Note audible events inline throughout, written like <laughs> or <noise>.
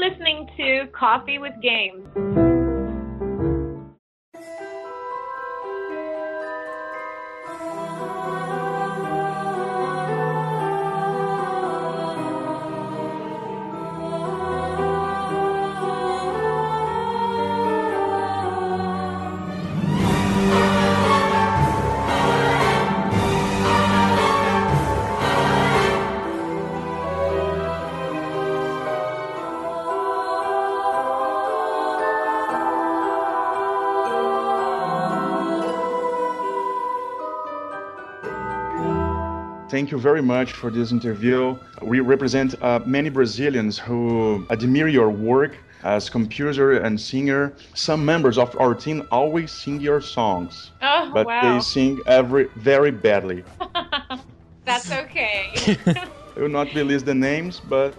listening to Coffee with Games. Thank you very much for this interview. We represent uh, many Brazilians who admire your work as composer and singer. Some members of our team always sing your songs, Oh, but wow. they sing every very badly. <laughs> That's okay. <laughs> I will not release the names, but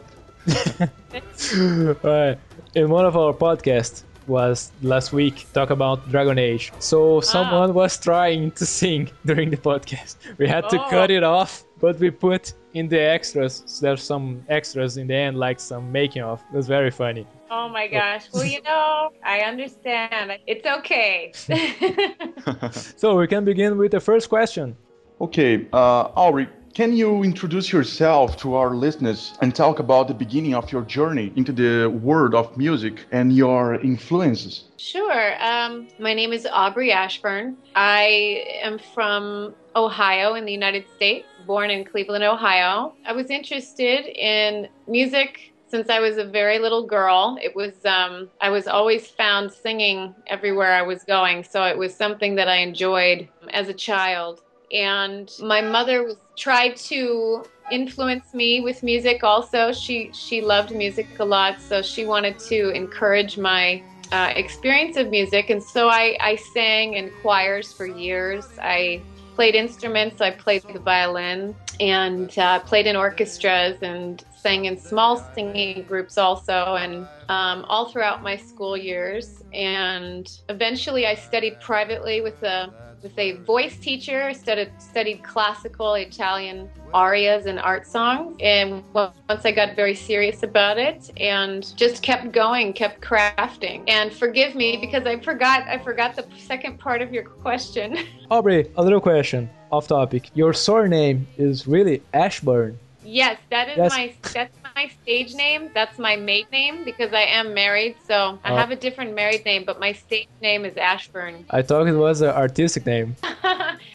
<laughs> Right. In one of our podcasts was last week talk about Dragon Age. So someone was trying to sing <laughs> during the podcast. We had to Oh. cut it off, but we put in the extras. So there's some extras in the end, like some making of. It was very funny. oh my gosh. Well, you know, I understand. It's okay. <laughs> So we can begin with the first question. okay, uh, Auri, can you introduce yourself to our listeners and talk about the beginning of your journey into the world of music and your influences? Sure. Um, my name is Aubrey Ashburn. I am from Ohio in the United States, born in Cleveland, Ohio. I was interested in music since I was a very little girl. It was um, I was always found singing everywhere I was going, so it was something that I enjoyed as a child. And my mother was tried to influence me with music. Also, she she loved music a lot, so she wanted to encourage my uh, experience of music, and so I, I sang in choirs for years. I played instruments. I played the violin and uh, played in orchestras and sang in small singing groups also, and um, all throughout my school years. And eventually, I studied privately with a with a voice teacher. Studied studied classical Italian arias and art songs. And once I got very serious about it, and just kept going, kept crafting. And forgive me because I forgot I forgot the second part of your question. <laughs> Aubrey, a little question off topic. Your surname is really Ashburn. yes, that is Yes. my that's my stage name. That's my maid name because I am married. So I Oh. have a different married name, but my stage name is Ashburn. I thought it was an artistic name. <laughs>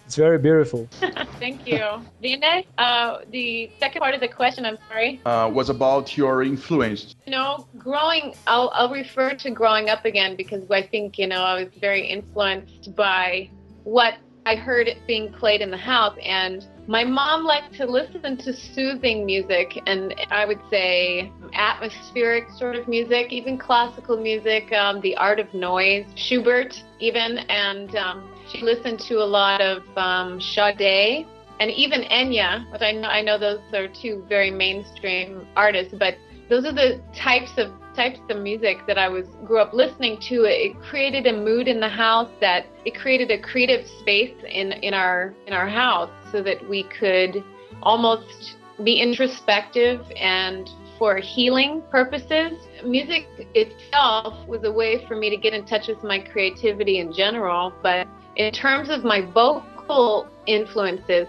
It's very beautiful. <laughs> Thank you. Dine, uh, the second part of the question, I'm sorry. Uh, was about your influence. You know, growing, I'll, I'll refer to growing up again because I think, you know, I was very influenced by what I heard it being played in the house. And my mom liked to listen to soothing music and I would say atmospheric sort of music, even classical music, um, the art of noise, Schubert even. And um, she listened to a lot of um, Sade and even Enya, which I know, I know those are two very mainstream artists, but those are the types of types of music that I was grew up listening to. It created a mood in the house that it created a creative space in in our in our house so that we could almost be introspective and for healing purposes. Music itself was a way for me to get in touch with my creativity in general, but in terms of my vocal influences,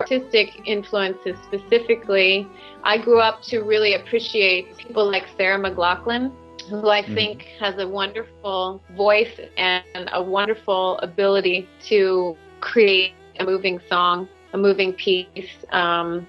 artistic influences specifically, I grew up to really appreciate people like Sarah McLachlan, who I think has a wonderful voice and a wonderful ability to create a moving song, a moving piece. Um,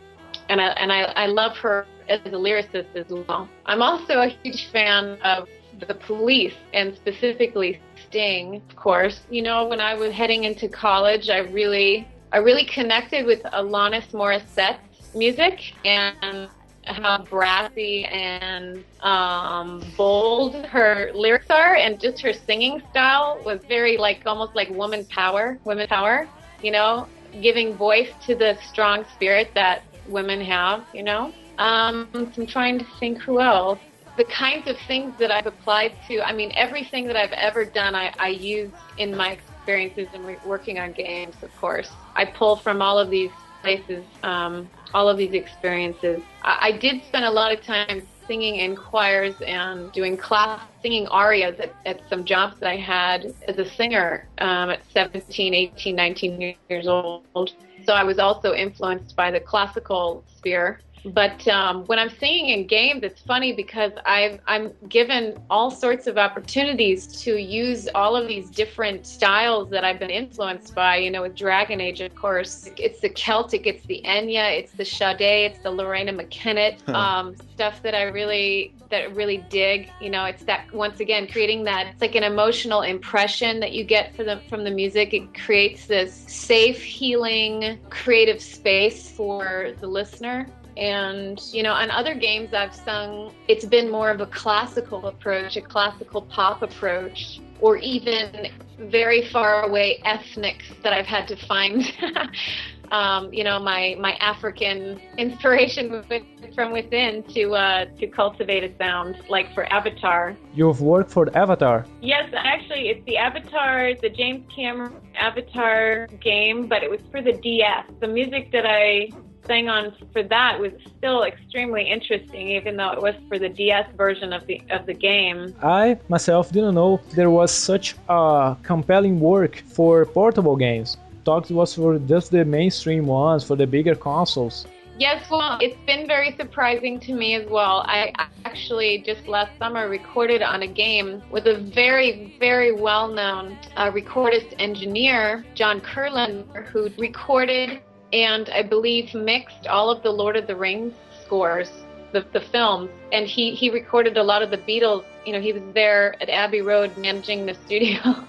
and I, and I, I love her as a lyricist as well. I'm also a huge fan of the police and specifically Sting, of course. You know, when I was heading into college, I really I really connected with Alanis Morissette's music and how brassy and um, bold her lyrics are, and just her singing style was very like almost like woman power, women power. You know, giving voice to the strong spirit that women have. You know, um, I'm trying to think who else. The kinds of things that I've applied to, I mean, everything that I've ever done, I, I use in my experiences and re- working on games, of course. I pull from all of these places, um, all of these experiences. I, I did spend a lot of time singing in choirs and doing class singing arias at, at some jobs that I had as a singer um, at 17, 18, 19 years old. So I was also influenced by the classical sphere but um, when I'm singing in games, it's funny because i am given all sorts of opportunities to use all of these different styles that I've been influenced by. You know, with Dragon Age, of course, it's the Celtic, it's the Enya, it's the Sade, it's the Loreena McKennitt huh. um, stuff that I really that really dig. You know, it's that once again creating that it's like an emotional impression that you get from the from the music. It creates this safe, healing, creative space for the listener. And, you know, on other games I've sung, it's been more of a classical approach, a classical pop approach, or even very far away ethnic that I've had to find. <laughs> um, you know, my, my African inspiration <laughs> from within to uh, to cultivate a sound, like for Avatar. You've worked for Avatar. Yes, actually, it's the Avatar, the James Cameron Avatar game, but it was for the DS. The music that I sang on for that was still extremely interesting, even though it was for the DS version of the of the game. I myself didn't know there was such a compelling work for portable games. Thought it was for just the mainstream ones, for the bigger consoles. Yes, well, it's been very surprising to me as well. I actually just last summer recorded on a game with a very, very well known uh, recordist engineer, John Kurlander, who recorded and I believe mixed all of the Lord of the Rings scores, the, the films, and he, he recorded a lot of the Beatles. You know, he was there at Abbey Road managing the <laughs> studio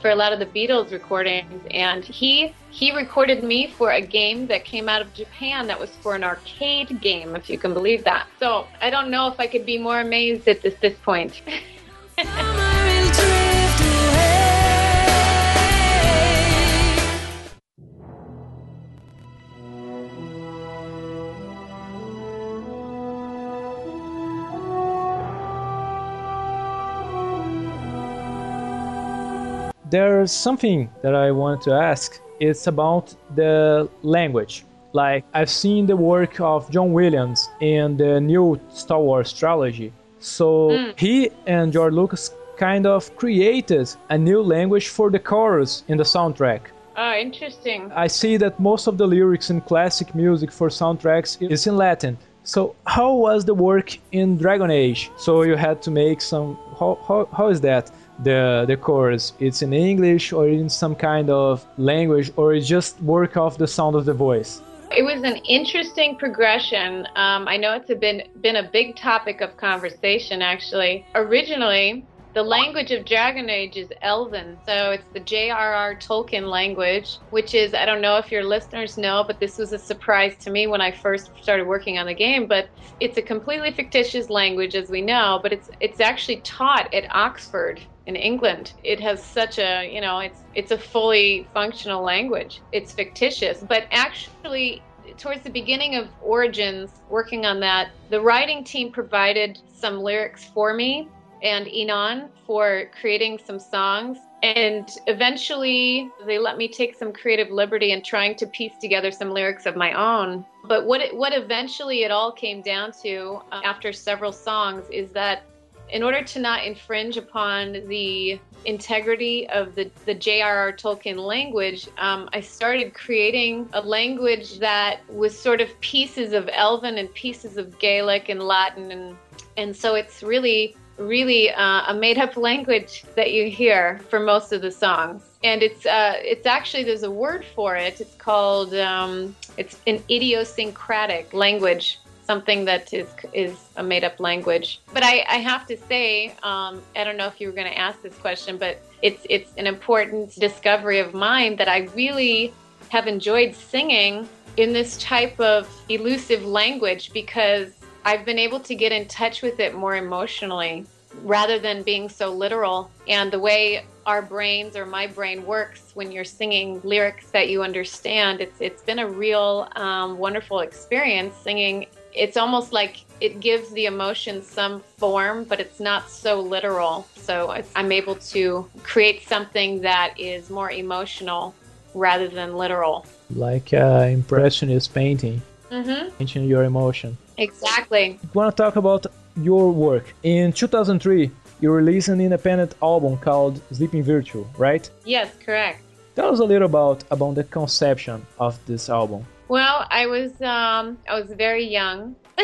for a lot of the Beatles recordings, and he he recorded me for a game that came out of Japan that was for an arcade game, if you can believe that. So I don't know if I could be more amazed at this this point. <laughs> there's something that I want to ask. It's about the language. Like I've seen the work of John Williams in the new Star Wars trilogy. So mm. he and George Lucas kind of created a new language for the chorus in the soundtrack. Oh, interesting. I see that most of the lyrics in classic music for soundtracks is in Latin. So how was the work in Dragon Age? So you had to make some how how, how is that? The the chorus. It's in english or in some kind of language or it's just work off the sound of the voice. It was an interesting progression. Um, i know it's been been a big topic of conversation actually. Originally the language of Dragon Age is Elven, so it's the J.R.R. Tolkien language, which is, I don't know if your listeners know, but this was a surprise to me when I first started working on the game, but it's a completely fictitious language, as we know, but it's, it's actually taught at Oxford in England. It has such a, you know, it's it's a fully functional language. It's fictitious, but actually towards the beginning of Origins, working on that, the writing team provided some lyrics for me and Inon for creating some songs. And eventually, they let me take some creative liberty in trying to piece together some lyrics of my own. But what it, what eventually it all came down to uh, after several songs is that in order to not infringe upon the integrity of the, the J.R.R. Tolkien language, um, I started creating a language that was sort of pieces of Elven and pieces of Gaelic and Latin. And, and so it's really, really uh, a made up <laughs> language that you hear for most of the songs. And it's uh, it's actually there's a word for it. It's called um, it's an idiosyncratic language something that is is a made up language. But I, I have to say, um, I don't know if you were going to ask this question, but it's it's an important discovery of mine that I really have enjoyed singing in this type of elusive language because I've been able to get in touch with it more emotionally rather than being so literal. And the way our brains or my brain works when you're singing lyrics that you understand, it's it's been a real um, wonderful experience singing it's almost like it gives the emotion some form, but it's not so literal. So I'm able to create something that is more emotional rather than literal. Like uh, impressionist painting, mm-hmm. painting your emotion. Exactly. I want to talk about your work. In 2003, you released an independent album called Sleeping Virtue, right? Yes, correct. Tell us a little about about the conception of this album. Well, I was um, I was very young. <laughs>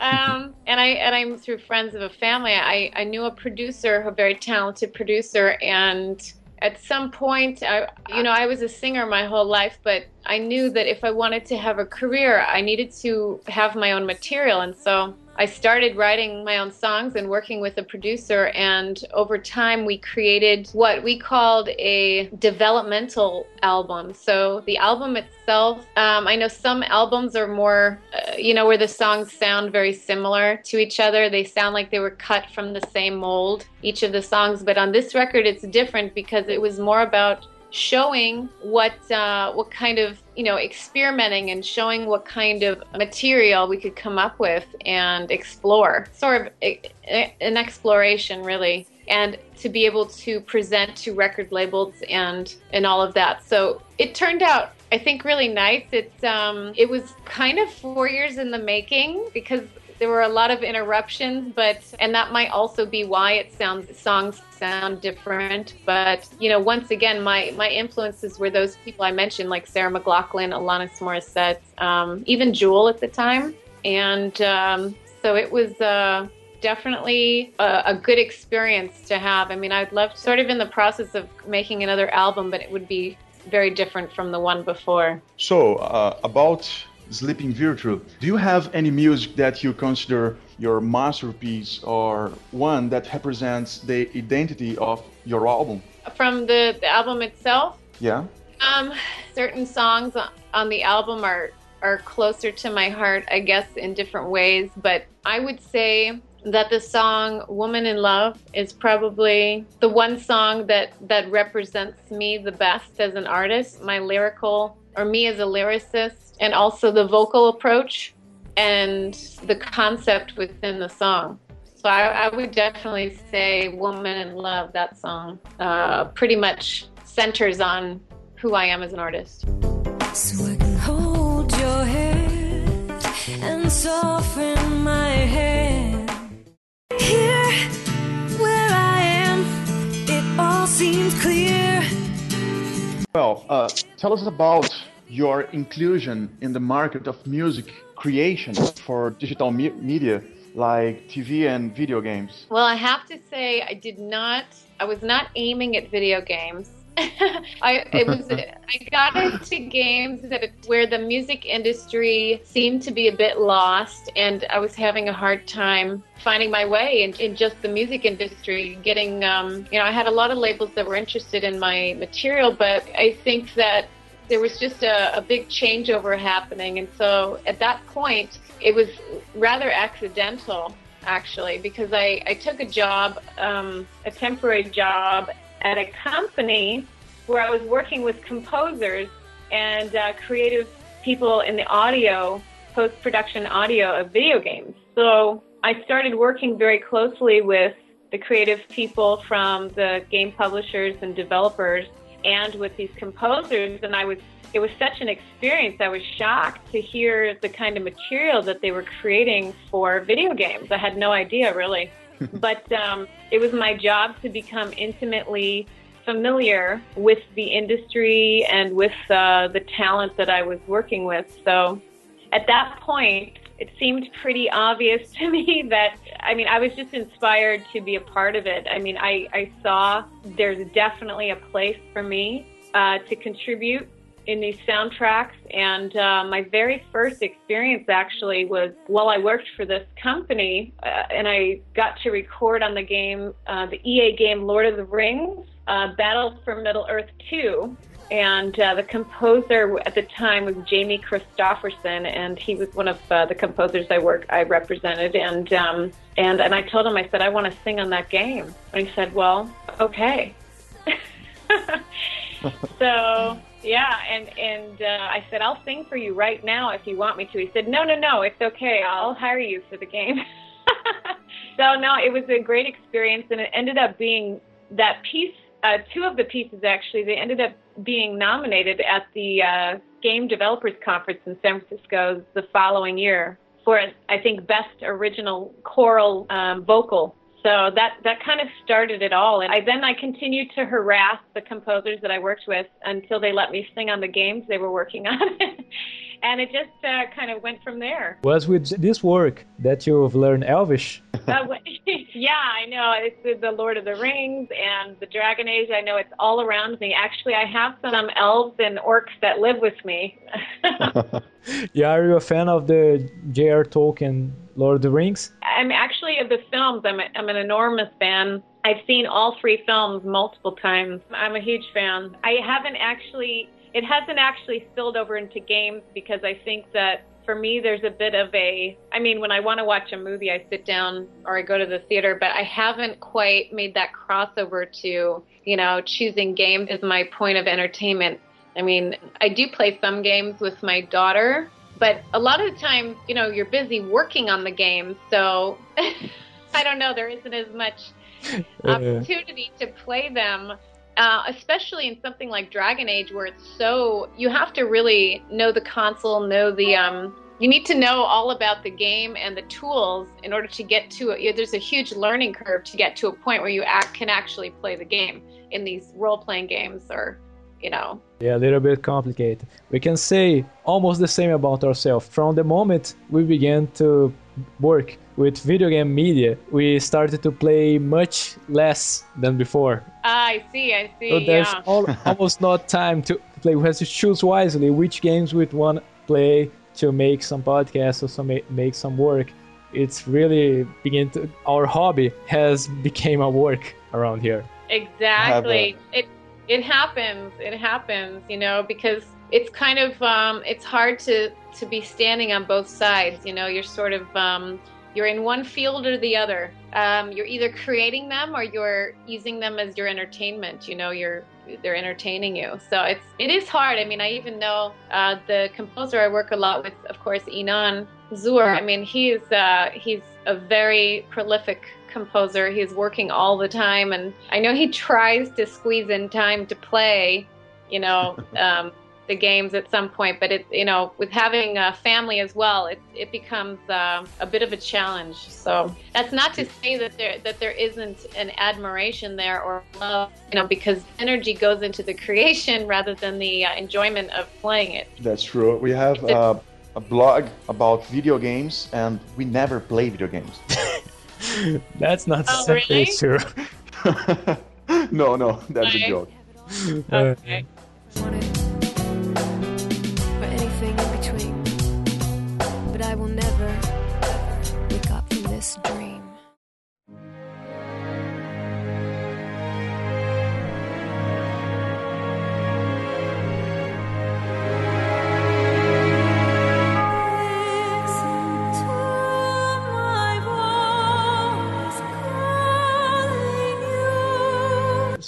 um, and I and I'm through friends of a family. I, I knew a producer, a very talented producer, and at some point, I, you know, I was a singer my whole life, but I knew that if I wanted to have a career, I needed to have my own material, and so I started writing my own songs and working with a producer, and over time, we created what we called a developmental album. So the album itself, um, I know some albums are more, uh, you know, where the songs sound very similar to each other. They sound like they were cut from the same mold, each of the songs. But on this record, it's different because it was more about showing what uh, what kind of you know experimenting and showing what kind of material we could come up with and explore. Sort of a, a, an exploration really. And to be able to present to record labels and and all of that. So it turned out I think really nice. It's um, it was kind of four years in the making because there were a lot of interruptions, but and that might also be why it sounds songs sound different. But you know, once again, my my influences were those people I mentioned, like Sarah McLachlan, Alanis Morissette, um, even Jewel at the time, and um, so it was. Uh, definitely a, a, good experience to have. I mean, I'd love sort of in the process of making another album, but it would be very different from the one before. So, uh, about Sleeping Virtue. Do you have any music that you consider your masterpiece or one that represents the identity of your album? From the, the album itself? Yeah. Um, certain songs on the album are are closer to my heart, I guess, in different ways. But I would say that the song "Woman in Love" is probably the one song that that represents me the best as an artist. My lyrical, or me as a lyricist, and also the vocal approach and the concept within the song. So I, I would definitely say Woman in Love, that song, uh, pretty much centers on who I am as an artist. So I can hold your head and soften my head. Here, where I am, it all seems clear. Well, uh, tell us about your inclusion in the market of music creation for digital me- media like TV and video games? Well, I have to say I did not I was not aiming at video games. I it was I got into games that where the music industry seemed to be a bit lost, and I was having a hard time finding my way in, in just the music industry. Getting um, you know, I had a lot of labels that were interested in my material, but I think that there was just a, a big changeover happening. And so at that point, it was rather accidental, actually, because I, I took a job, um, a temporary job at a company where I was working with composers and uh, creative people in the audio, post production audio of video games. So I started working very closely with the creative people from the game publishers and developers and with these composers and I was it was such an experience. I was shocked to hear the kind of material that they were creating for video games. I had no idea really. But um, it was my job to become intimately familiar with the industry and with uh, the talent that I was working with. So at that point, it seemed pretty obvious <laughs> to me that I mean I was just inspired to be a part of it. I mean I, I saw there's definitely a place for me uh, to contribute in these soundtracks. And uh, my very first experience actually was while I worked for this company, uh, and I got to record on the game, uh, the EA game Lord of the Rings, uh, Battle for Middle Earth 2 and uh, the composer at the time was Jamie Christopherson, and he was one of uh, the composers I work I represented. And um, and and I told him I said I want to sing on that game, and he said, "Well, okay." <laughs> so yeah, and and uh, I said I'll sing for you right now if you want me to. He said, "No, no, no, it's okay. I'll hire you for the game." <laughs> so no, it was a great experience, and it ended up being that piece uh, two of the pieces actually they ended up being nominated at the uh, Game Developers Conference in San Francisco the following year. for I think best original choral um, vocal. So that that kind of started it all, and I then I continued to harass the composers that I worked with until they let me sing on the games they were working on, <laughs> and it just uh, kind of went from there. Was with this work that you've learned Elvish? <laughs> uh, <laughs> yeah, I know. It's the Lord of the Rings and the Dragon Age. I know it's all around me. Actually, I have some elves and orcs that live with me. <laughs> yeah, are you a fan of the J.R. Tolkien Lord of the Rings? I'm actually of the films. I'm, a, I'm an enormous fan. I've seen all three films multiple times. I'm a huge fan. I haven't actually, it hasn't actually spilled over into games because I think that for me, there's a bit of a, I mean, when I want to watch a movie, I sit down or I go to the theater, but I haven't quite made that crossover to, you know, choosing games as my point of entertainment. I mean, I do play some games with my daughter, but a lot of the time, you know, you're busy working on the game, so <laughs> I don't know, there isn't as much <laughs> opportunity to play them. Uh, especially in something like Dragon Age, where it's so you have to really know the console, know the um, you need to know all about the game and the tools in order to get to it. There's a huge learning curve to get to a point where you act, can actually play the game in these role-playing games or you know. Yeah, a little bit complicated. We can say almost the same about ourselves. From the moment we began to work with video game media, we started to play much less than before. Ah, I see, I see. So there's yeah. all, <laughs> almost not time to play. We have to choose wisely which games we want to play to make some podcasts or some make some work. It's really begin to our hobby has <laughs> became a work around here. Exactly. It it happens. It happens, you know, because it's kind of um, it's hard to to be standing on both sides. You know, you're sort of um, you're in one field or the other. Um, you're either creating them or you're using them as your entertainment. You know, you're they're entertaining you. So it's it is hard. I mean, I even know uh, the composer I work a lot with, of course, Inon Zur. I mean, he's uh, he's a very prolific composer. He's working all the time, and I know he tries to squeeze in time to play. You know. <laughs> Um, the games at some point, but it you know with having a family as well, it it becomes uh, a bit of a challenge. So that's not to say that there that there isn't an admiration there or love, you know, because energy goes into the creation <laughs> rather than the uh, enjoyment of playing it. That's true. We have uh, a blog about video games, and we never play video games. <laughs> that's not oh, really? true. <laughs> no, no, that's a joke. Okay.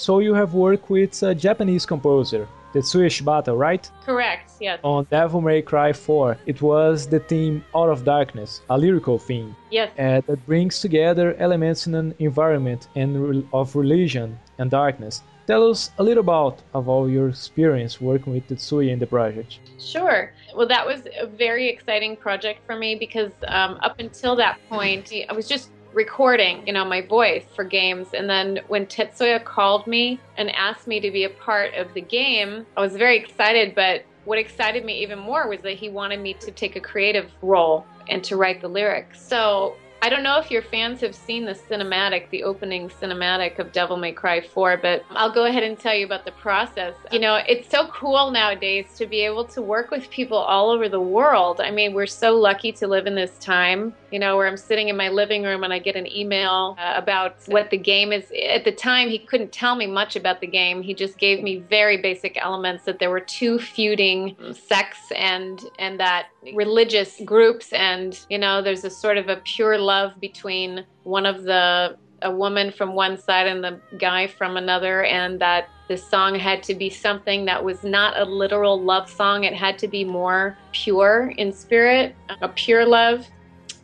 So you have worked with a Japanese composer, Tetsuya Shibata, right? Correct, yes. On Devil May Cry 4, it was the theme Out of Darkness, a lyrical theme. Yes. Uh, that brings together elements in an environment and of religion and darkness. Tell us a little about of all your experience working with Tetsuya in the project. Sure. Well, that was a very exciting project for me because um, up until that point, I was just recording, you know, my voice for games. And then when Tetsuya called me and asked me to be a part of the game, I was very excited. But what excited me even more was that he wanted me to take a creative role and to write the lyrics. So I don't know if your fans have seen the cinematic, the opening cinematic of Devil May Cry 4, but I'll go ahead and tell you about the process. You know, it's so cool nowadays to be able to work with people all over the world. I mean, we're so lucky to live in this time, you know, where I'm sitting in my living room and I get an email uh, about what the game is. At the time, he couldn't tell me much about the game. He just gave me very basic elements that there were two feuding sects and and that religious groups and you know there's a sort of a pure love between one of the a woman from one side and the guy from another and that the song had to be something that was not a literal love song. It had to be more pure in spirit a pure love.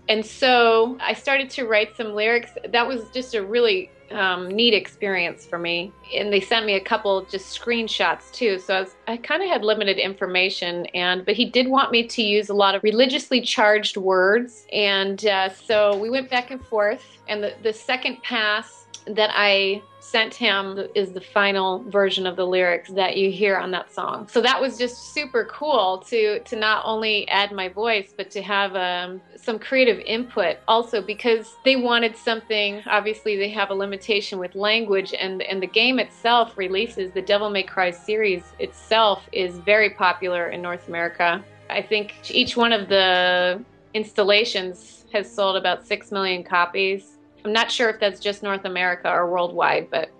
And so i started to write some lyrics. That was just a really um, neat experience for me. And they sent me a couple just screenshots too. So I, I kind of had limited information, and but he did want me to use a lot of religiously charged words, and uh, so we went back and forth. And the the second pass that I sent him is the final version of the lyrics that you hear on that song. So that was just super cool to to not only add my voice but to have um, some creative input also because they wanted something. Obviously, they have a limitation with language, and and the game itself releases the Devil May Cry series itself is very popular in North America. I think each one of the installations has sold about six million copies I'm not sure if that's just North America or worldwide, but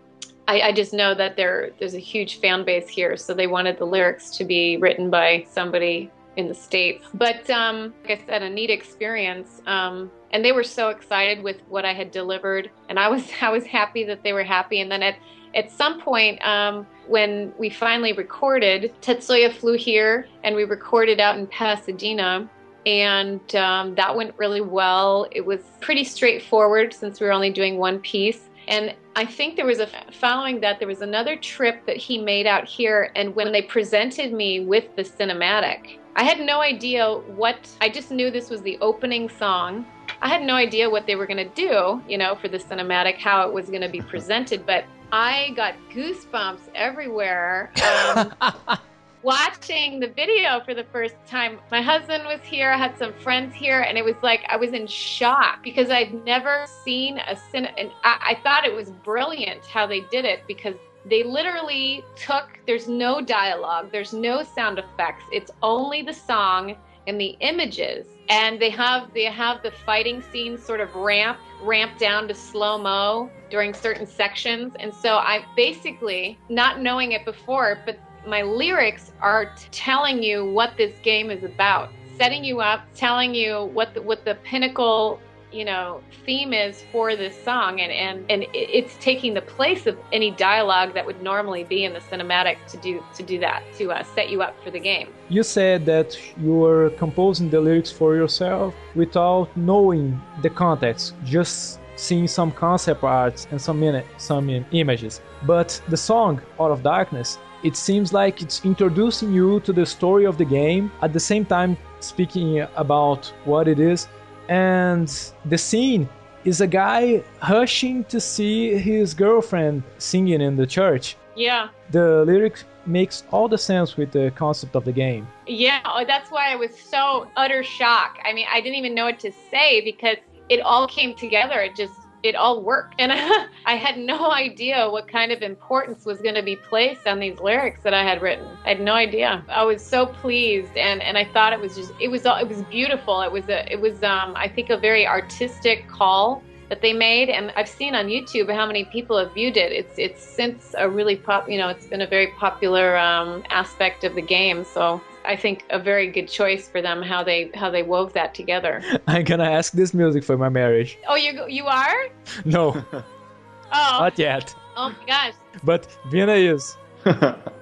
I, I, just know that there there's a huge fan base here, so they wanted the lyrics to be written by somebody in the states. But um, like I said, a neat experience, um, and they were so excited with what I had delivered, and I was <laughs> I was happy that they were happy. And then at at some point, um, when we finally recorded, Tetsuya flew here, and we recorded out in Pasadena and um, that went really well. It was pretty straightforward since we were only doing one piece. And I think there was a following that there was another trip that he made out here, and when they presented me with the cinematic, I had no idea what. I just knew this was the opening song. I had no idea what they were going to do, you know, for the cinematic, how it was going to be presented, but I got goosebumps everywhere. Um, <laughs> watching the video for the first time. My husband was here, I had some friends here, and it was like I was in shock because I'd never seen a cin. And I, I thought it was brilliant how they did it because they literally took. There's no dialogue, there's no sound effects. It's only the song and the images, and they have they have the fighting scenes sort of ramp ramp down to slow mo during certain sections. And so I basically, not knowing it before, but my lyrics are telling you what this game is about, setting you up, telling you what the, what the pinnacle you know theme is for this song and and and it's taking the place of any dialogue that would normally be in the cinematic to do to do that to uh, set you up for the game. You said that you were composing the lyrics for yourself without knowing the context just seeing some concept arts and some minute, some images. But the song out of darkness it seems like it's introducing you to the story of the game at the same time speaking about what it is. And the scene is a guy rushing to see his girlfriend singing in the church. Yeah. The lyric makes all the sense with the concept of the game. Yeah oh, that's why i was so utter shock. I mean i didn't even know what to say because it all came together. It just it all worked. And <laughs> I had no idea what kind of importance was going to be placed on these lyrics that I had written. I had no idea. I was so pleased, and and I thought it was just it was it was beautiful. It was a it was um I think a very artistic call that they made and I've seen on YouTube how many people have viewed it. It's it's since a really pop, you know, it's been a very popular um, aspect of the game. So I think a very good choice for them how they how they wove that together. <laughs> I'm gonna ask this music for my marriage. Oh, you you are? No. <laughs> oh. Not yet. Oh my gosh. But Vienna is. <laughs>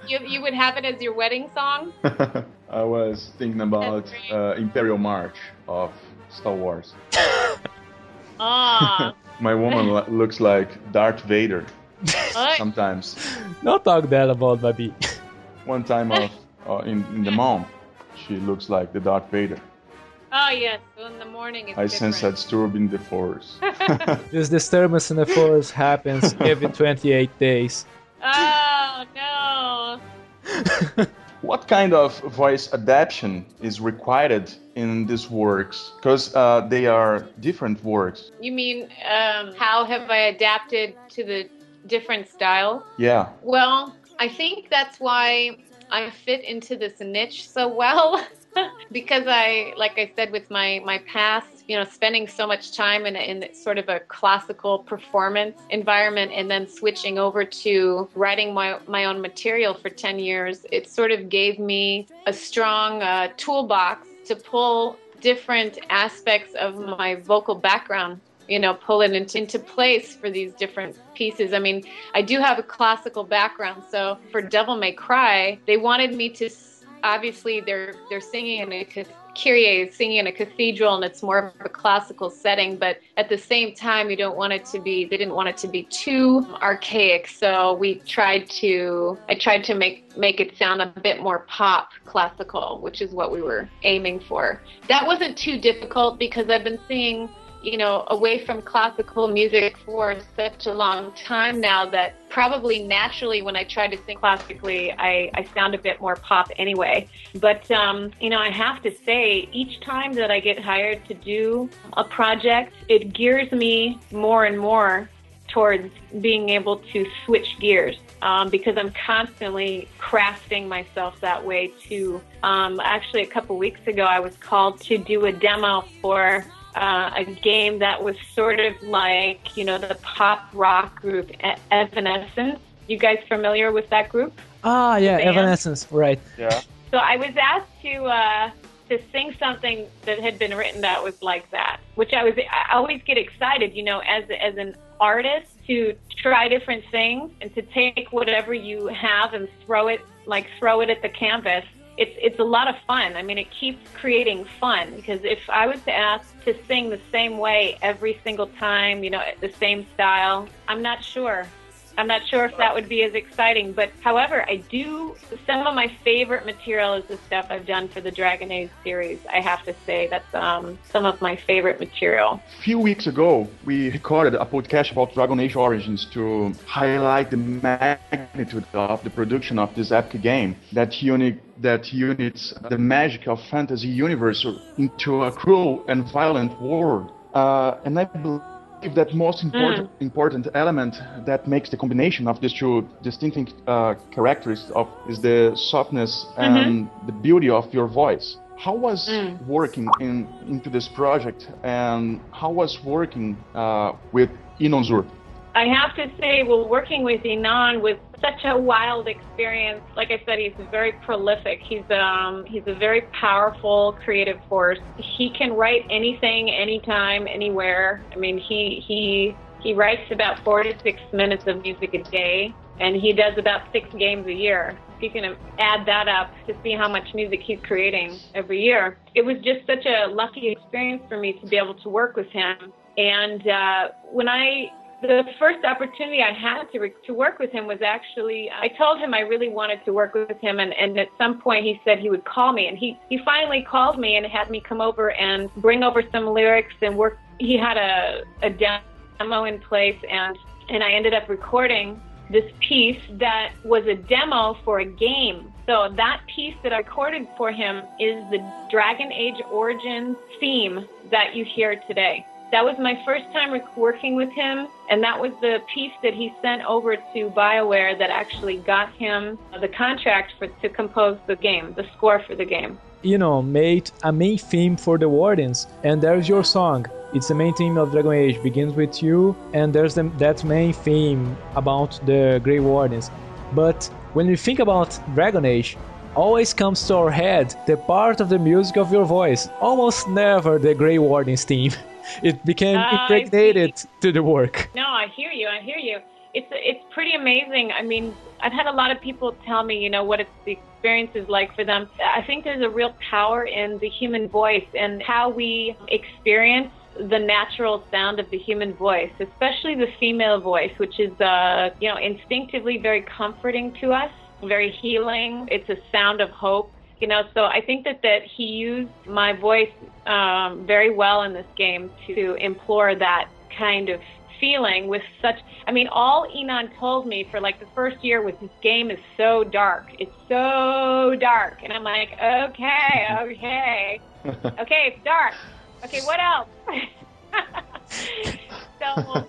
you you would have it as your wedding song? I was thinking about uh, Imperial March of Star Wars. Ah. my woman looks like Darth Vader. Sometimes. Don't talk that about Babi. One time of uh, in, in the mom, she looks like the Darth Vader. Oh yes, so in the morning I different. sense a disturbance in the force. <laughs> this disturbance in the force happens <laughs> every 28 days. Oh no! <laughs> what kind of voice adaptation is required in these works? Because uh, they are different works. You mean um, how have I adapted to the different style? Yeah. Well, I think that's why I fit into this niche so well <laughs> because I, like I said, with my my past, you know, spending so much time in in sort of a classical performance environment, and then switching over to writing my my own material for ten years, it sort of gave me a strong uh, toolbox to pull different aspects of my vocal background you know, pull it into, into place for these different pieces. I mean, I do have a classical background, so for Devil May Cry, they wanted me to obviously they're they're singing in a Kyrie is singing in a cathedral and it's more of a classical setting, but at the same time, you don't want it to be, they didn't want it to be too archaic. So we tried to, I tried to make, make it sound a bit more pop classical, which is what we were aiming for. That wasn't too difficult because I've been seeing you know, away from classical music for such a long time now that probably naturally when I try to sing classically, I, I sound a bit more pop anyway. But, um, you know, I have to say, each time that I get hired to do a project, it gears me more and more towards being able to switch gears um, because I'm constantly crafting myself that way too. Um, actually, a couple weeks ago, I was called to do a demo for uh, a game that was sort of like, you know, the pop rock group Evanescence. You guys familiar with that group? Ah, yeah, Evanescence, right. Yeah. So I was asked to uh, to sing something that had been written that was like that, which I was I always get excited, you know, as as an artist to try different things and to take whatever you have and throw it like throw it at the canvas it's it's a lot of fun. I mean, it keeps creating fun because if I was to ask to sing the same way every single time, you know, the same style, I'm not sure. I'm not sure if that would be as exciting, but however, I do. Some of my favorite material is the stuff I've done for the Dragon Age series. I have to say that's um, some of my favorite material. A few weeks ago, we recorded a podcast about Dragon Age Origins to highlight the magnitude of the production of this epic game that unit that units the magic of fantasy universe into a cruel and violent world. Uh, and I believe that most important mm. important element that makes the combination of these two distinctive uh, characteristics of is the softness and mm-hmm. the beauty of your voice. How was mm. working in into this project, and how was working uh, with Inon Zur? I have to say, well, working with Inon was such a wild experience. Like I said, he's very prolific. He's um he's a very powerful creative force. He can write anything, anytime, anywhere. I mean, he he he writes about four to six minutes of music a day, and he does about six games a year. If you can add that up to see how much music he's creating every year. It was just such a lucky experience for me to be able to work with him. And uh, when I the first opportunity I had to to work with him was actually I told him I really wanted to work with him and, and at some point he said he would call me and he he finally called me and had me come over and bring over some lyrics and work he had a a demo in place and and I ended up recording this piece that was a demo for a game. So that piece that I recorded for him is the Dragon Age Origins theme that you hear today. That was my first time working with him, and that was the piece that he sent over to BioWare that actually got him the contract for to compose the game, the score for the game. You know, made a main theme for the Wardens, and there's your song. It's the main theme of Dragon Age, begins with you, and there's the, that main theme about the Grey Wardens. But when we think about Dragon Age, always comes to our head the part of the music of your voice, almost never the Grey Wardens theme. <laughs> it became uh, impregnated to the work. No, I hear you. I hear you. It's it's pretty amazing. I mean, I've had a lot of people tell me, you know, what it's the experience is like for them. I think there's a real power in the human voice and how we experience the natural sound of the human voice, especially the female voice, which is, uh, you know, instinctively very comforting to us, very healing. It's a sound of hope you know, so I think that, that he used my voice um, very well in this game to implore that kind of feeling with such I mean all Inon told me for like the first year was this game is so dark. It's so dark and I'm like, Okay, <laughs> okay. <laughs> okay, it's dark. Okay, what else? <laughs> so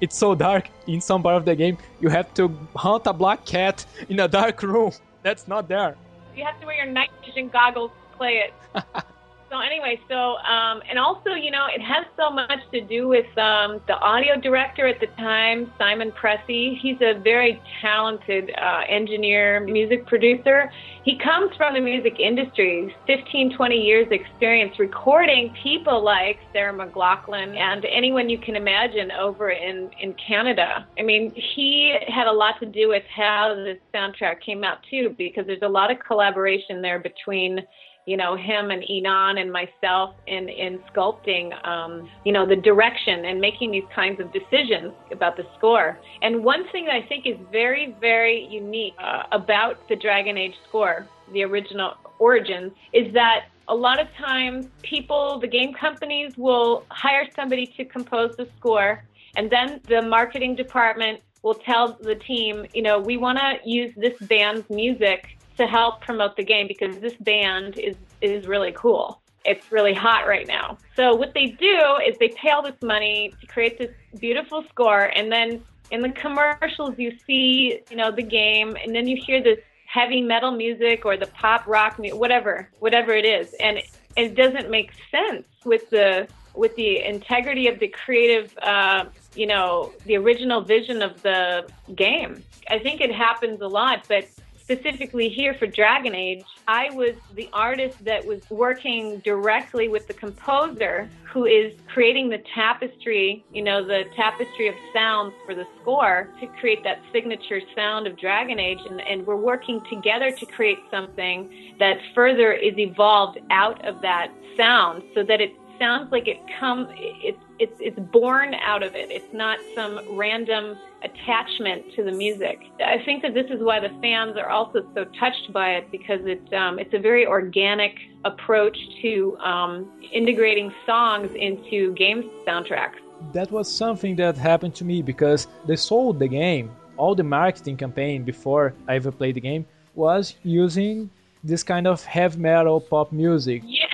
it's so dark in some part of the game you have to hunt a black cat in a dark room. That's not there you have to wear your night vision goggles to play it. <laughs> so anyway, so um, and also, you know, it has so much to do with um, the audio director at the time, Simon Pressey. He's a very talented uh, engineer, music producer. He comes from the music industry, 15, 20 years experience recording people like Sarah McLachlan and anyone you can imagine over in, in Canada. I mean, he had a lot to do with how the soundtrack came out too, because there's a lot of collaboration there between you know him and Inon and myself in in sculpting um, you know the direction and making these kinds of decisions about the score. And one thing that I think is very very unique uh, about the Dragon Age score, the original origins, is that a lot of times people, the game companies will hire somebody to compose the score and then the marketing department will tell the team, you know, we want to use this band's music to help promote the game because this band is is really cool. It's really hot right now. So what they do is they pay all this money to create this beautiful score and then in the commercials you see, you know, the game and then you hear this heavy metal music or the pop rock music, whatever, whatever it is. And it, doesn't make sense with the with the integrity of the creative, uh, you know, the original vision of the game. I think it happens a lot, but specifically here for Dragon Age, I was the artist that was working directly with the composer who is creating the tapestry, you know, the tapestry of sounds for the score to create that signature sound of Dragon Age. And, and we're working together to create something that further is evolved out of that sound so that it sounds like it come it's it's it's born out of it. It's not some random attachment to the music. I think that this is why the fans are also so touched by it because it um, it's a very organic approach to um, integrating songs into game soundtracks. That was something that happened to me because they sold the game. All the marketing campaign before I ever played the game was using this kind of heavy metal pop music. Yeah.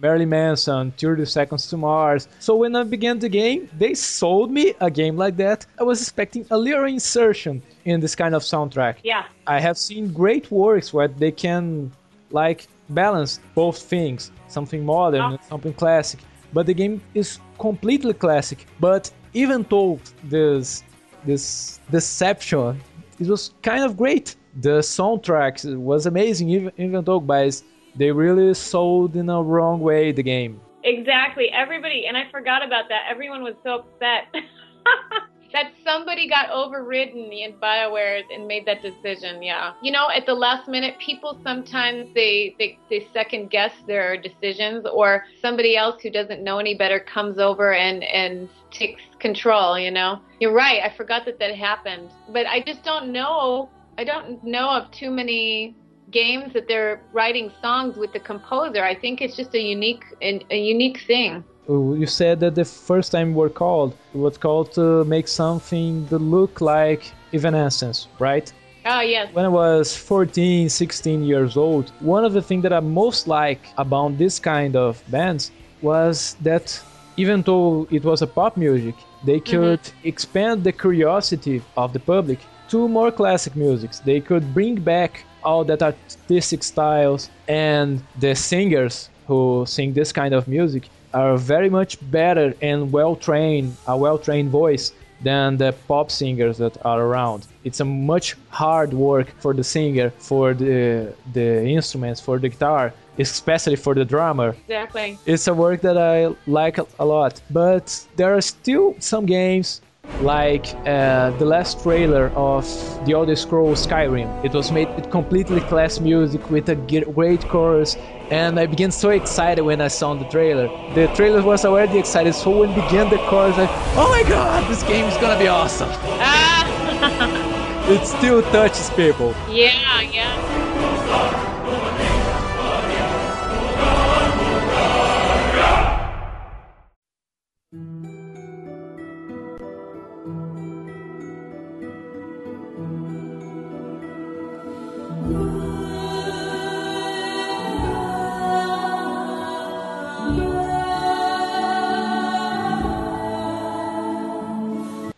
Marilyn Manson, 30 Seconds to Mars. So when I began the game, they sold me a game like that. I was expecting a little insertion in this kind of soundtrack. Yeah. I have seen great works where they can like balance both things, something modern oh. and something classic. But the game is completely classic. But even though this this deception, it was kind of great. The soundtrack was amazing, even even though guys they really sold in a wrong way the game. Exactly. Everybody, and I forgot about that. Everyone was so upset <laughs> that somebody got overridden in BioWare and made that decision. Yeah. You know, at the last minute, people sometimes they, they, they second guess their decisions, or somebody else who doesn't know any better comes over and, and takes control, you know? You're right. I forgot that that happened. But I just don't know. I don't know of too many games that they're writing songs with the composer. I think it's just a unique a unique thing. You said that the first time we were called, was called to make something that look like Evanescence, right? Oh, yes. When I was 14, 16 years old, one of the things that I most like about this kind of bands was that even though it was a pop music, they mm-hmm. could mm-hmm. expand the curiosity of the public to more classic musics. They could bring back all that artistic styles and the singers who sing this kind of music are very much better and well trained, a well trained voice than the pop singers that are around. It's a much hard work for the singer, for the the instruments, for the guitar, especially for the drummer. Exactly. It's a work that I like a lot. But there are still some games like uh, the last trailer of the Elder Scrolls Skyrim. It was made with completely class music with a great chorus, and I began so excited when I saw the trailer. The trailer was already excited, so when began the chorus, I, oh my god, this game is gonna be awesome. <laughs> it still touches people. Yeah, yeah.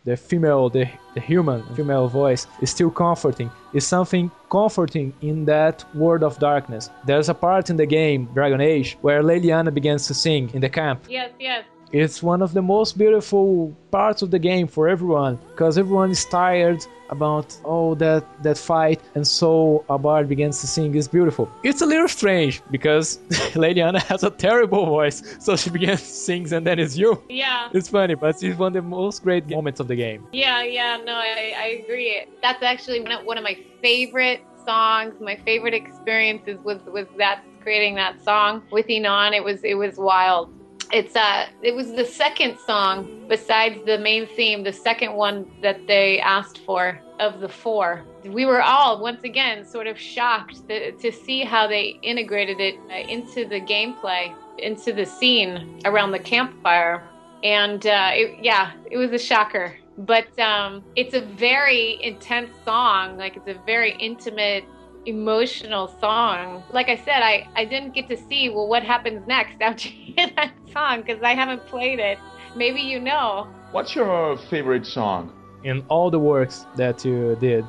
The female, the, the human mm-hmm. female voice is still comforting. Is something comforting in that world of darkness. There's a part in the game, Dragon Age, where Leliana begins to sing in the camp. Yes, yes. It's one of the most beautiful parts of the game for everyone because everyone is tired about all that that fight and so a bard begins to sing is beautiful. It's a little strange because <laughs> Leliana has a terrible voice, so she begins to sing and then it's you. Yeah. It's funny, but it's one of the most great moments of the game. Yeah, yeah, no, I, I agree. That's actually one of my favorite songs, my favorite experiences was was that creating that song with Inon. It was it was wild. It's uh it was the second song besides the main theme, the second one that they asked for of the four. We were all once again sort of shocked to, to see how they integrated it uh, into the gameplay, into the scene around the campfire. And uh, it, yeah, it was a shocker. But um, it's a very intense song. Like it's a very intimate emotional song. Like I said, I, I didn't get to see, well, what happens next <laughs> after you hear that song because I haven't played it. Maybe you know. What's your favorite song? In all the works that you did.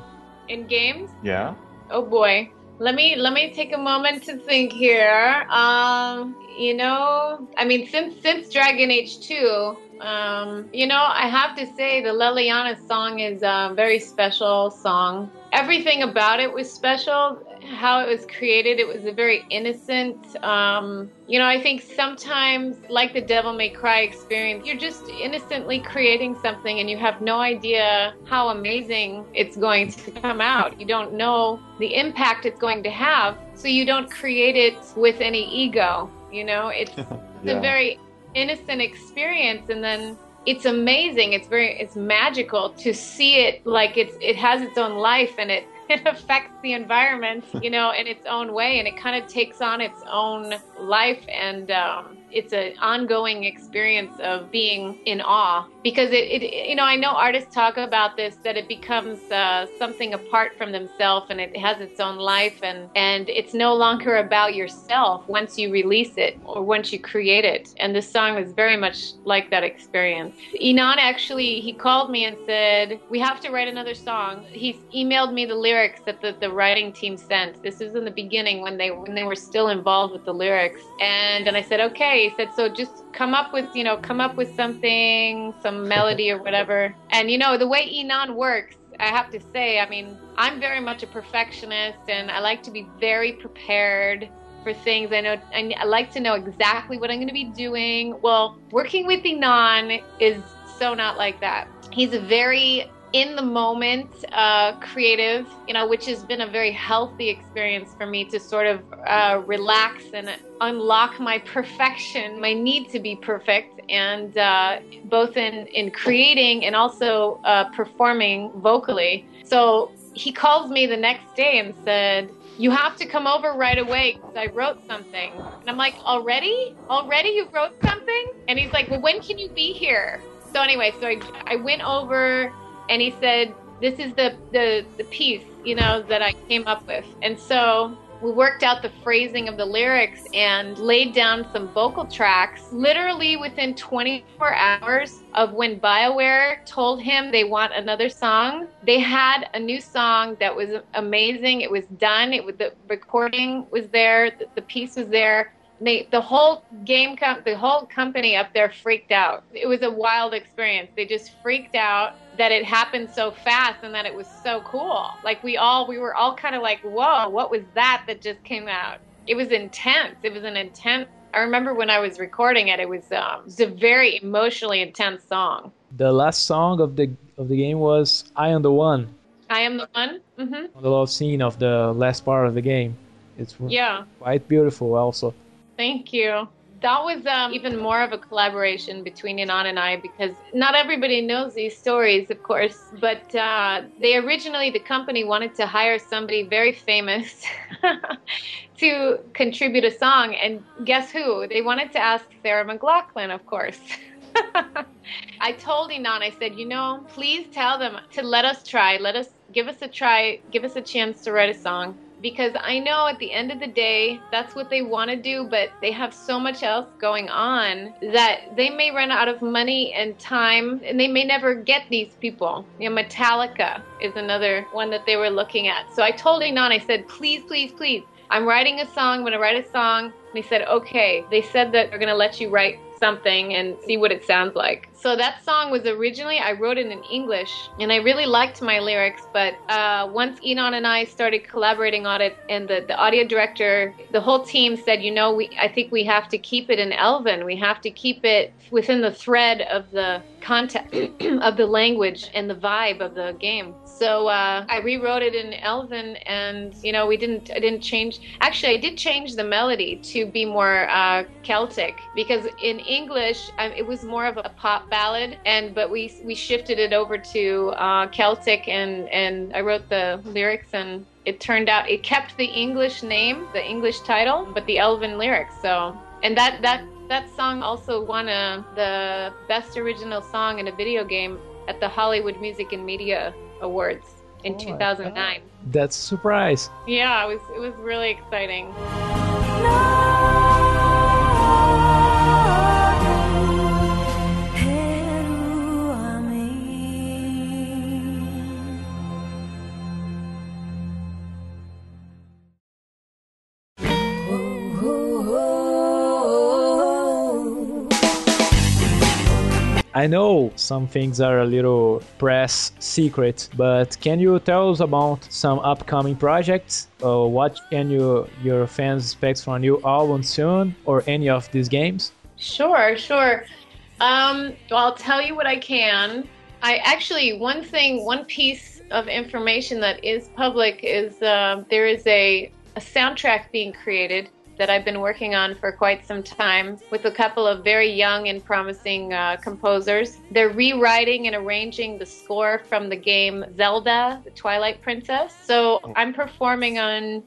In games? Yeah. Oh boy. Let me let me take a moment to think here. Um, you know, I mean, since since Dragon Age Two, um, you know, I have to say the Leliana song is a very special song. Everything about it was special. How it was created, it was a very innocent. Um, you know, I think sometimes, like the Devil May Cry experience, you're just innocently creating something and you have no idea how amazing it's going to come out. You don't know the impact it's going to have, so you don't create it with any ego. You know, it's, <laughs> it's Yeah. a very innocent experience and then it's amazing. It's very it's magical to see it like it's it has its own life and it <laughs> it affects the environment you know in its own way and it kind of takes on its own life and um, it's an ongoing experience of being in awe because it, it you know i know artists talk about this that it becomes uh, something apart from themselves and it has its own life and and it's no longer about yourself once you release it or once you create it. And this song is very much like that experience. Inon actually he called me and said we have to write another song. He's emailed me the lyrics that the, the writing team sent. This was in the beginning when they when they were still involved with the lyrics. And then i said okay said so just come up with you know come up with something some melody or whatever. And you know the way Inon works i have to say i mean i'm very much a perfectionist and i like to be very prepared for things. I know i, I like to know exactly what i'm going to be doing. Well working with Inon is so not like that. He's a very in the moment uh, creative, you know, which has been a very healthy experience for me to sort of uh, relax and unlock my perfection, my need to be perfect, and uh, both in, in creating and also uh, performing vocally. So he calls me the next day and said, you have to come over right away because I wrote something. And I'm like, already? Already you wrote something? And he's like, well, when can you be here? So anyway, so I, I went over and he said, "This is the, the the piece, you know, that I came up with." And so we worked out the phrasing of the lyrics and laid down some vocal tracks. Literally within 24 hours of when BioWare told him they want another song, they had a new song that was amazing. It was done. It was the recording was there. The, the piece was there they the whole game com- the whole company up there freaked out. It was a wild experience. They just freaked out that it happened so fast and that it was so cool. Like we all we were all kind of like whoa what was that that just came out? It was intense. It was an intense i remember when i was recording it it was um it was a very emotionally intense song. The last song of the of the game was "I Am the One," i am the one? Hmm the love scene of the last part of the game. It's yeah. quite beautiful, also. Thank you. That was um, even more of a collaboration between Inon and I because not everybody knows these stories, of course. But uh, they originally, the company wanted to hire somebody very famous <laughs> to contribute a song. And guess who? They wanted to ask Sarah McLachlan, of course. <laughs> I told Inon, I said, you know, please tell them to let us try, let us give us a try, give us a chance to write a song. Because I know at the end of the day, that's what they want to do, but they have so much else going on that they may run out of money and time, and they may never get these people. You know, Metallica is another one that they were looking at. So I told Inon, I said, please, please, please, I'm writing a song, I'm going to write a song. And he said, okay. They said that they're going to let you write something and see what it sounds like. So that song was originally I wrote it in English, and I really liked my lyrics. But uh, once Inon and I started collaborating on it, and the, the audio director, the whole team said, you know, we I think we have to keep it in Elven. We have to keep it within the thread of the context <clears throat> of the language and the vibe of the game. So uh, I rewrote it in Elven, and you know, we didn't. I didn't change. Actually, I did change the melody to be more uh, Celtic because in English um, it was more of a pop ballad, and but we we shifted it over to uh, Celtic, and and I wrote the lyrics, and it turned out it kept the English name, the English title, but the Elven lyrics. So and that that that song also won a, the best original song in a video game at the Hollywood Music and Media Awards in Oh my 2009. That's a surprise. Yeah, it was it was really exciting. I know some things are a little press secret, but can you tell us about some upcoming projects? Or what can you your fans expect from a new album soon, or any of these games? Sure, sure. Um, well, I'll tell you what I can. I actually one thing, one piece of information that is public is uh, there is a, a soundtrack being created that I've been working on for quite some time with a couple of very young and promising uh, composers. They're rewriting and arranging the score from the game Zelda, the Twilight Princess. So I'm performing on,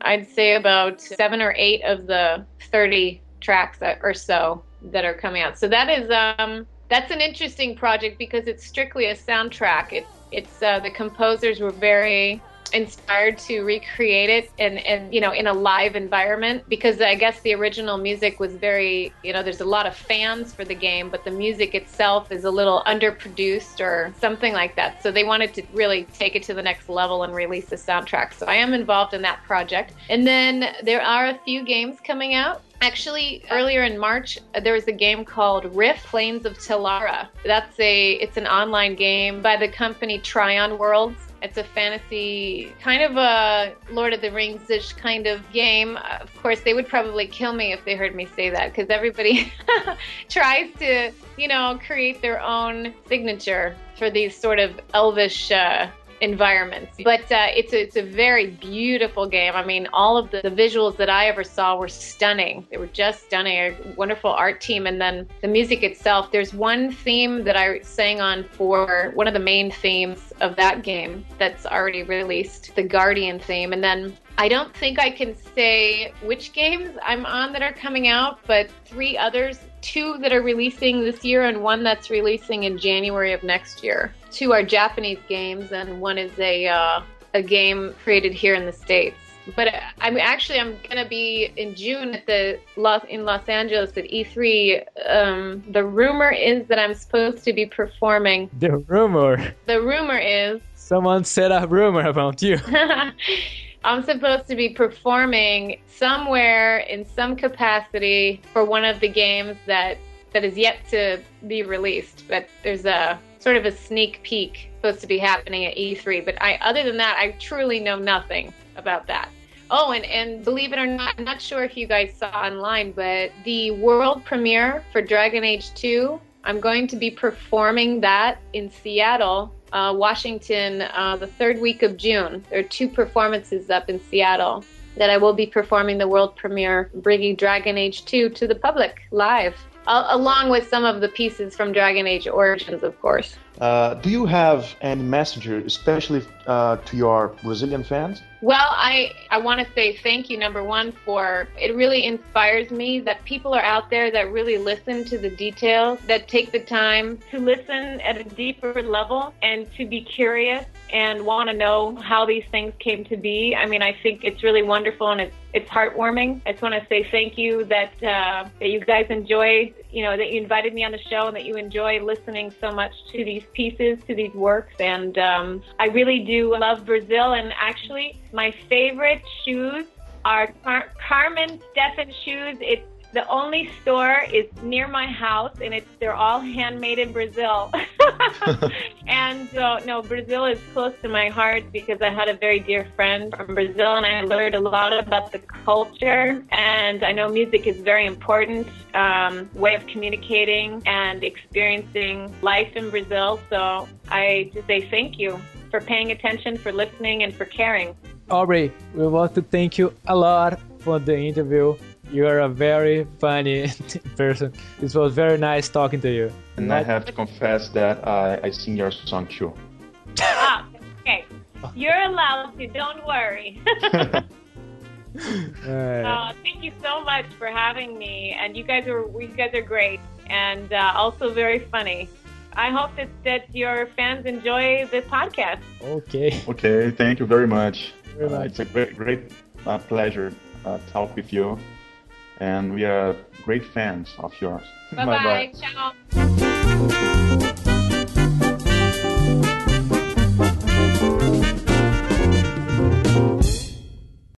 I'd say, about seven or eight of the 30 tracks or so that are coming out. So that is um, that's an interesting project because it's strictly a soundtrack. It, it's uh, the composers were very inspired to recreate it and and you know in a live environment because I guess the original music was very you know there's a lot of fans for the game but the music itself is a little underproduced or something like that so they wanted to really take it to the next level and release the soundtrack so I am involved in that project and then there are a few games coming out Actually, earlier in March, there was a game called Rift Plains of Telara. That's a it's an online game by the company Trion Worlds. It's a fantasy kind of a Lord of the Rings ish kind of game. Of course, they would probably kill me if they heard me say that because everybody <laughs> tries to, you know, create their own signature for these sort of elvish uh, environments. But uh, it's a, it's a very beautiful game. I mean, all of the, the visuals that I ever saw were stunning. They were just stunning. A wonderful art team, and then the music itself. There's one theme that I sang on for one of the main themes of that game that's already released, the Guardian theme, and then. I don't think I can say which games I'm on that are coming out, but three others, two that are releasing this year and one that's releasing in January of next year. Two are Japanese games, and one is a uh, a game created here in the states. But uh, I'm actually I'm gonna be in June at the Los in Los Angeles at E3. Um, the rumor is that I'm supposed to be performing. The rumor. The rumor is <laughs> Someone set a rumor about you. <laughs> I'm supposed to be performing somewhere in some capacity for one of the games that that is yet to be released. But there's a sort of a sneak peek supposed to be happening at E3. But I, other than that, I truly know nothing about that. Oh, and, and believe it or not, I'm not sure if you guys saw online, but the world premiere for Dragon Age 2, I'm going to be performing that in Seattle uh, Washington uh, the third week of June. There are two performances up in Seattle that I will be performing the world premiere, bringing Dragon Age 2 to the public live, along with some of the pieces from Dragon Age Origins, of course. Uh, do you have any messenger, especially uh, to your Brazilian fans? Well, I, I want to say thank you, number one, for it really inspires me that people are out there that really listen to the details, that take the time to listen at a deeper level and to be curious and want to know how these things came to be. I mean, I think it's really wonderful and it's, it's heartwarming. I just want to say thank you that, uh, that you guys enjoyed, you know, that you invited me on the show and that you enjoy listening so much to these pieces, to these works. And um, I really do love Brazil. And actually, my favorite shoes are Car- Carmen Steffens shoes. It's The only store is near my house, and it's they're all handmade in Brazil. <laughs> and uh, no, Brazil is close to my heart because I had a very dear friend from Brazil, and I learned a lot about the culture. And I know music is very important um, way of communicating and experiencing life in Brazil. So I just say thank you for paying attention, for listening, and for caring. Aubrey, we want to thank you a lot for the interview. You are a very funny <laughs> person. It was very nice talking to you. And I have to confess that I, I sing your song too. Ah, okay. You're allowed to, don't worry. <laughs> <laughs> Uh, thank you so much for having me, and you guys are you guys are great, and uh, also very funny. I hope that, that your fans enjoy this podcast. Okay. Okay, thank you very much. Very uh, much. it's a great, great uh, pleasure uh, talk with you, and we are great fans of yours. Bye bye. Ciao.